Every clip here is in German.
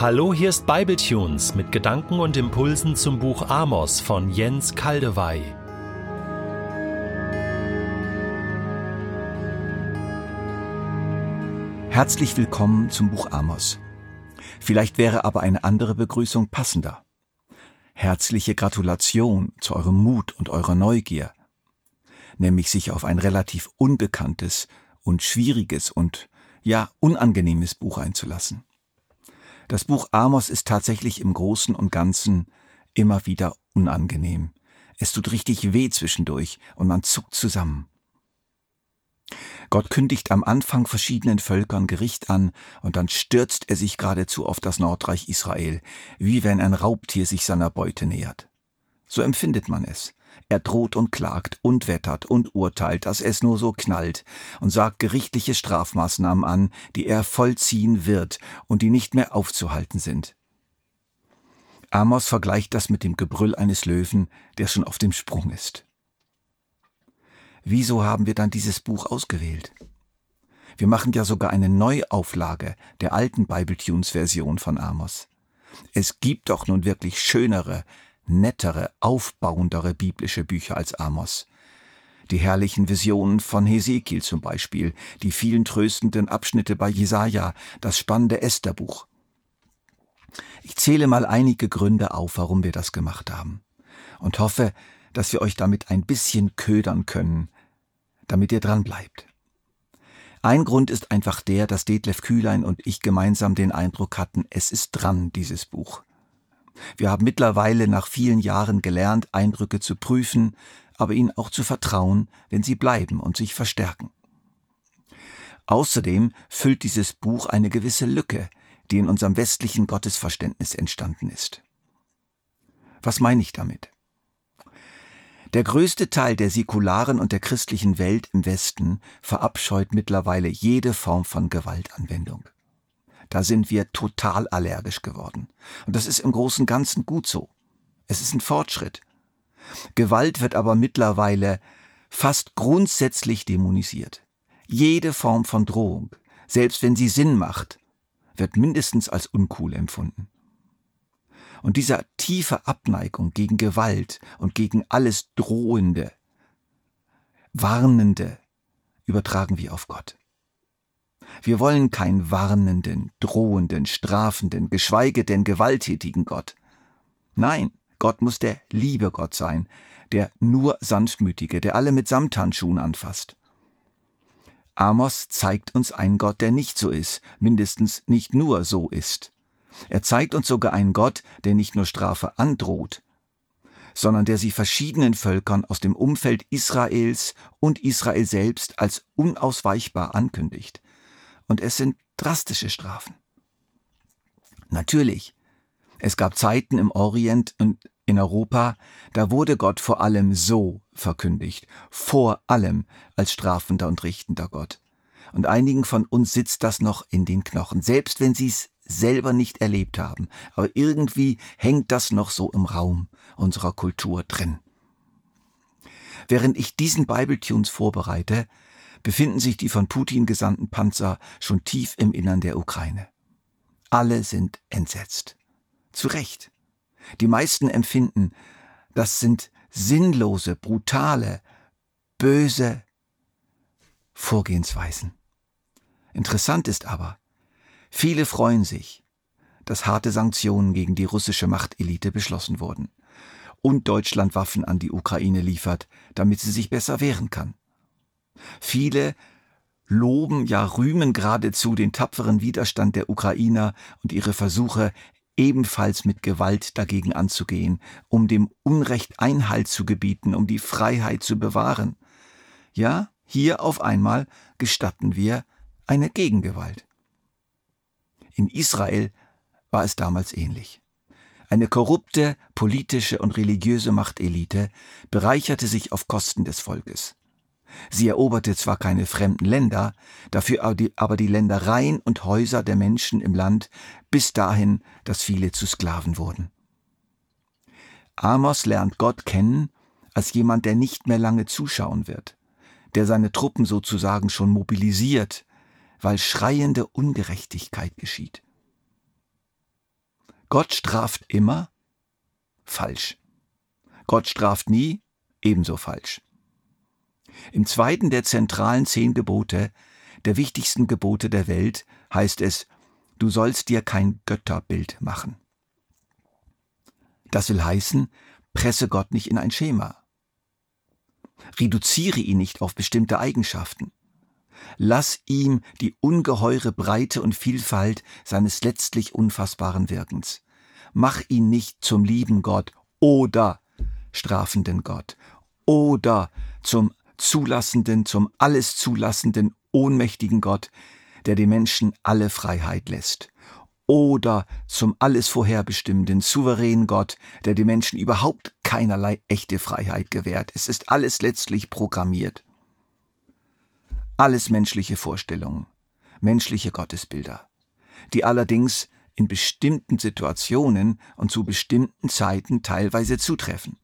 Hallo, hier ist Bibletunes mit Gedanken und Impulsen zum Buch Amos von Jens Kaldewey. Herzlich willkommen zum Buch Amos. Vielleicht wäre aber eine andere Begrüßung passender. Herzliche Gratulation zu eurem Mut und eurer Neugier, nämlich sich auf ein relativ unbekanntes und schwieriges und ja unangenehmes Buch einzulassen. Das Buch Amos ist tatsächlich im Großen und Ganzen immer wieder unangenehm. Es tut richtig weh zwischendurch und man zuckt zusammen. Gott kündigt am Anfang verschiedenen Völkern Gericht an und dann stürzt er sich geradezu auf das Nordreich Israel, wie wenn ein Raubtier sich seiner Beute nähert. So empfindet man es. Er droht und klagt und wettert und urteilt, dass es nur so knallt und sagt gerichtliche Strafmaßnahmen an, die er vollziehen wird und die nicht mehr aufzuhalten sind. Amos vergleicht das mit dem Gebrüll eines Löwen, der schon auf dem Sprung ist. Wieso haben wir dann dieses Buch ausgewählt? Wir machen ja sogar eine Neuauflage der alten Bibletunes-Version von Amos. Es gibt doch nun wirklich schönere, nettere, aufbauendere biblische Bücher als Amos. Die herrlichen Visionen von Hesekiel zum Beispiel, die vielen tröstenden Abschnitte bei Jesaja, das spannende Estherbuch. Ich zähle mal einige Gründe auf, warum wir das gemacht haben und hoffe, dass wir euch damit ein bisschen ködern können, damit ihr dran bleibt. Ein Grund ist einfach der, dass Detlef Kühlein und ich gemeinsam den Eindruck hatten, es ist dran, dieses Buch. Wir haben mittlerweile nach vielen Jahren gelernt, Eindrücke zu prüfen, aber ihnen auch zu vertrauen, wenn sie bleiben und sich verstärken. Außerdem füllt dieses Buch eine gewisse Lücke, die in unserem westlichen Gottesverständnis entstanden ist. Was meine ich damit? Der größte Teil der säkularen und der christlichen Welt im Westen verabscheut mittlerweile jede Form von Gewaltanwendung. Da sind wir total allergisch geworden. Und das ist im Großen und Ganzen gut so. Es ist ein Fortschritt. Gewalt wird aber mittlerweile fast grundsätzlich dämonisiert. Jede Form von Drohung, selbst wenn sie Sinn macht, wird mindestens als uncool empfunden. Und diese tiefe Abneigung gegen Gewalt und gegen alles Drohende, Warnende übertragen wir auf Gott. Wir wollen keinen warnenden, drohenden, strafenden, geschweige denn gewalttätigen Gott. Nein, Gott muss der liebe Gott sein, der nur sanftmütige, der alle mit Samthandschuhen anfasst. Amos zeigt uns einen Gott, der nicht so ist, mindestens nicht nur so ist. Er zeigt uns sogar einen Gott, der nicht nur Strafe androht, sondern der sie verschiedenen Völkern aus dem Umfeld Israels und Israel selbst als unausweichbar ankündigt und es sind drastische Strafen. Natürlich, es gab Zeiten im Orient und in Europa, da wurde Gott vor allem so verkündigt, vor allem als strafender und richtender Gott. Und einigen von uns sitzt das noch in den Knochen, selbst wenn sie es selber nicht erlebt haben. Aber irgendwie hängt das noch so im Raum unserer Kultur drin. Während ich diesen Bibletunes vorbereite, befinden sich die von Putin gesandten Panzer schon tief im Innern der Ukraine. Alle sind entsetzt. Zu Recht. Die meisten empfinden, das sind sinnlose, brutale, böse Vorgehensweisen. Interessant ist aber, viele freuen sich, dass harte Sanktionen gegen die russische Machtelite beschlossen wurden und Deutschland Waffen an die Ukraine liefert, damit sie sich besser wehren kann. Viele loben, ja rühmen geradezu den tapferen Widerstand der Ukrainer und ihre Versuche, ebenfalls mit Gewalt dagegen anzugehen, um dem Unrecht Einhalt zu gebieten, um die Freiheit zu bewahren. Ja, hier auf einmal gestatten wir eine Gegengewalt. In Israel war es damals ähnlich. Eine korrupte politische und religiöse Machtelite bereicherte sich auf Kosten des Volkes. Sie eroberte zwar keine fremden Länder, dafür aber die Ländereien und Häuser der Menschen im Land bis dahin, dass viele zu Sklaven wurden. Amos lernt Gott kennen als jemand, der nicht mehr lange zuschauen wird, der seine Truppen sozusagen schon mobilisiert, weil schreiende Ungerechtigkeit geschieht. Gott straft immer? Falsch. Gott straft nie? Ebenso falsch. Im zweiten der zentralen zehn Gebote, der wichtigsten Gebote der Welt, heißt es, du sollst dir kein Götterbild machen. Das will heißen, presse Gott nicht in ein Schema. Reduziere ihn nicht auf bestimmte Eigenschaften. Lass ihm die ungeheure Breite und Vielfalt seines letztlich unfassbaren Wirkens. Mach ihn nicht zum lieben Gott oder strafenden Gott oder zum zulassenden, zum alles zulassenden, ohnmächtigen Gott, der den Menschen alle Freiheit lässt. Oder zum alles vorherbestimmenden, souveränen Gott, der den Menschen überhaupt keinerlei echte Freiheit gewährt. Es ist alles letztlich programmiert. Alles menschliche Vorstellungen, menschliche Gottesbilder, die allerdings in bestimmten Situationen und zu bestimmten Zeiten teilweise zutreffen.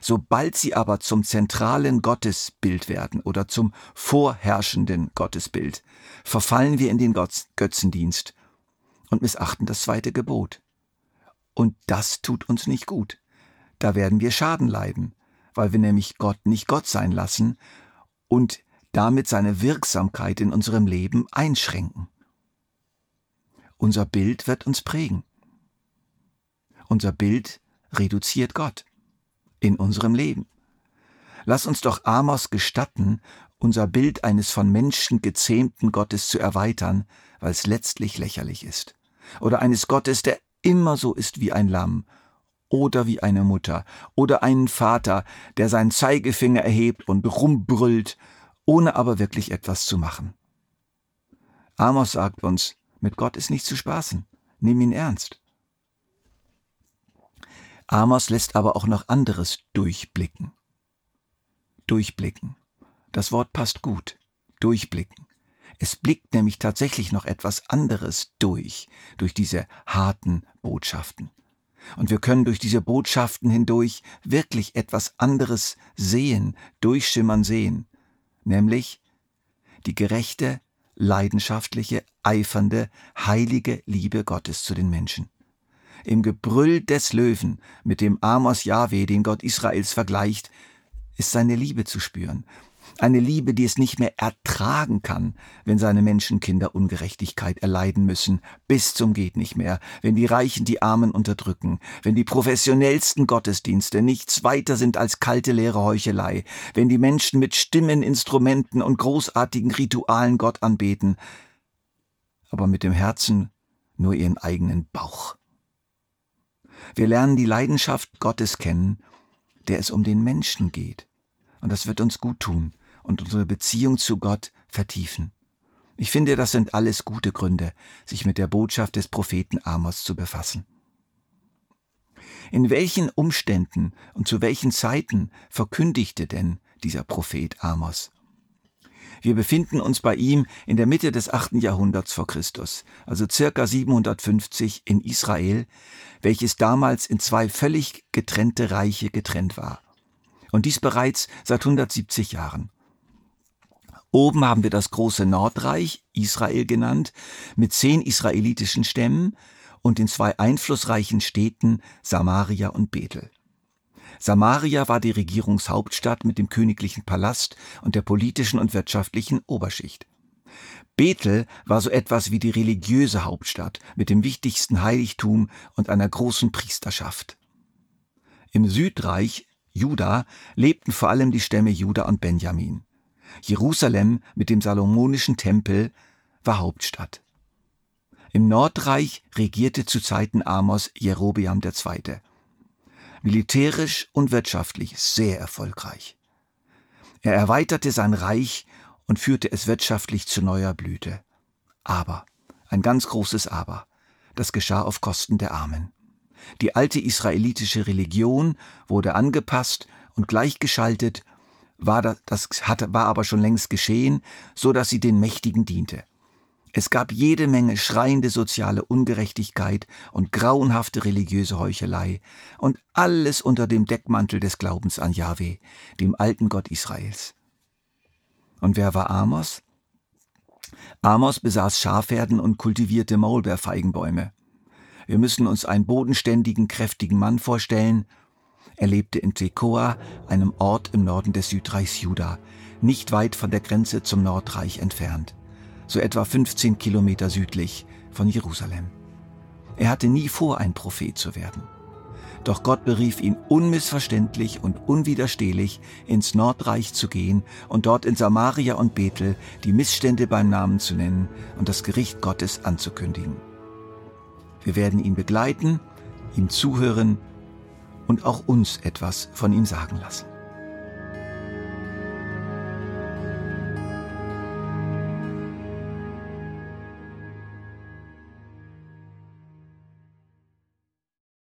Sobald sie aber zum zentralen Gottesbild werden oder zum vorherrschenden Gottesbild, verfallen wir in den Götzendienst und missachten das zweite Gebot. Und das tut uns nicht gut. Da werden wir Schaden leiden, weil wir nämlich Gott nicht Gott sein lassen und damit seine Wirksamkeit in unserem Leben einschränken. Unser Bild wird uns prägen. Unser Bild reduziert Gott in unserem Leben. Lass uns doch Amos gestatten, unser Bild eines von Menschen gezähmten Gottes zu erweitern, weil es letztlich lächerlich ist. Oder eines Gottes, der immer so ist wie ein Lamm, oder wie eine Mutter, oder einen Vater, der seinen Zeigefinger erhebt und rumbrüllt, ohne aber wirklich etwas zu machen. Amos sagt uns, mit Gott ist nicht zu spaßen, nimm ihn ernst. Amos lässt aber auch noch anderes durchblicken. Durchblicken. Das Wort passt gut. Durchblicken. Es blickt nämlich tatsächlich noch etwas anderes durch, durch diese harten Botschaften. Und wir können durch diese Botschaften hindurch wirklich etwas anderes sehen, durchschimmern sehen, nämlich die gerechte, leidenschaftliche, eifernde, heilige Liebe Gottes zu den Menschen im Gebrüll des Löwen, mit dem Amos Jahwe, den Gott Israels vergleicht, ist seine Liebe zu spüren. Eine Liebe, die es nicht mehr ertragen kann, wenn seine Menschenkinder Ungerechtigkeit erleiden müssen, bis zum geht nicht mehr, wenn die Reichen die Armen unterdrücken, wenn die professionellsten Gottesdienste nichts weiter sind als kalte leere Heuchelei, wenn die Menschen mit Stimmen, Instrumenten und großartigen Ritualen Gott anbeten, aber mit dem Herzen nur ihren eigenen Bauch. Wir lernen die Leidenschaft Gottes kennen, der es um den Menschen geht. Und das wird uns gut tun und unsere Beziehung zu Gott vertiefen. Ich finde, das sind alles gute Gründe, sich mit der Botschaft des Propheten Amos zu befassen. In welchen Umständen und zu welchen Zeiten verkündigte denn dieser Prophet Amos? Wir befinden uns bei ihm in der Mitte des achten Jahrhunderts vor Christus, also circa 750 in Israel, welches damals in zwei völlig getrennte Reiche getrennt war. Und dies bereits seit 170 Jahren. Oben haben wir das große Nordreich, Israel genannt, mit zehn israelitischen Stämmen und den zwei einflussreichen Städten Samaria und Bethel. Samaria war die Regierungshauptstadt mit dem königlichen Palast und der politischen und wirtschaftlichen Oberschicht. Bethel war so etwas wie die religiöse Hauptstadt mit dem wichtigsten Heiligtum und einer großen Priesterschaft. Im Südreich, Juda, lebten vor allem die Stämme Juda und Benjamin. Jerusalem mit dem salomonischen Tempel war Hauptstadt. Im Nordreich regierte zu Zeiten Amos Jerobeam II militärisch und wirtschaftlich sehr erfolgreich. Er erweiterte sein Reich und führte es wirtschaftlich zu neuer Blüte. Aber, ein ganz großes Aber, das geschah auf Kosten der Armen. Die alte israelitische Religion wurde angepasst und gleichgeschaltet, war das, das hatte, war aber schon längst geschehen, so dass sie den Mächtigen diente. Es gab jede Menge schreiende soziale Ungerechtigkeit und grauenhafte religiöse Heuchelei und alles unter dem Deckmantel des Glaubens an Yahweh, dem alten Gott Israels. Und wer war Amos? Amos besaß Schafherden und kultivierte Maulbeerfeigenbäume. Wir müssen uns einen bodenständigen, kräftigen Mann vorstellen. Er lebte in Tekoa, einem Ort im Norden des Südreichs Juda, nicht weit von der Grenze zum Nordreich entfernt, so etwa 15 Kilometer südlich von Jerusalem. Er hatte nie vor, ein Prophet zu werden. Doch Gott berief ihn unmissverständlich und unwiderstehlich, ins Nordreich zu gehen und dort in Samaria und Bethel die Missstände beim Namen zu nennen und das Gericht Gottes anzukündigen. Wir werden ihn begleiten, ihm zuhören und auch uns etwas von ihm sagen lassen.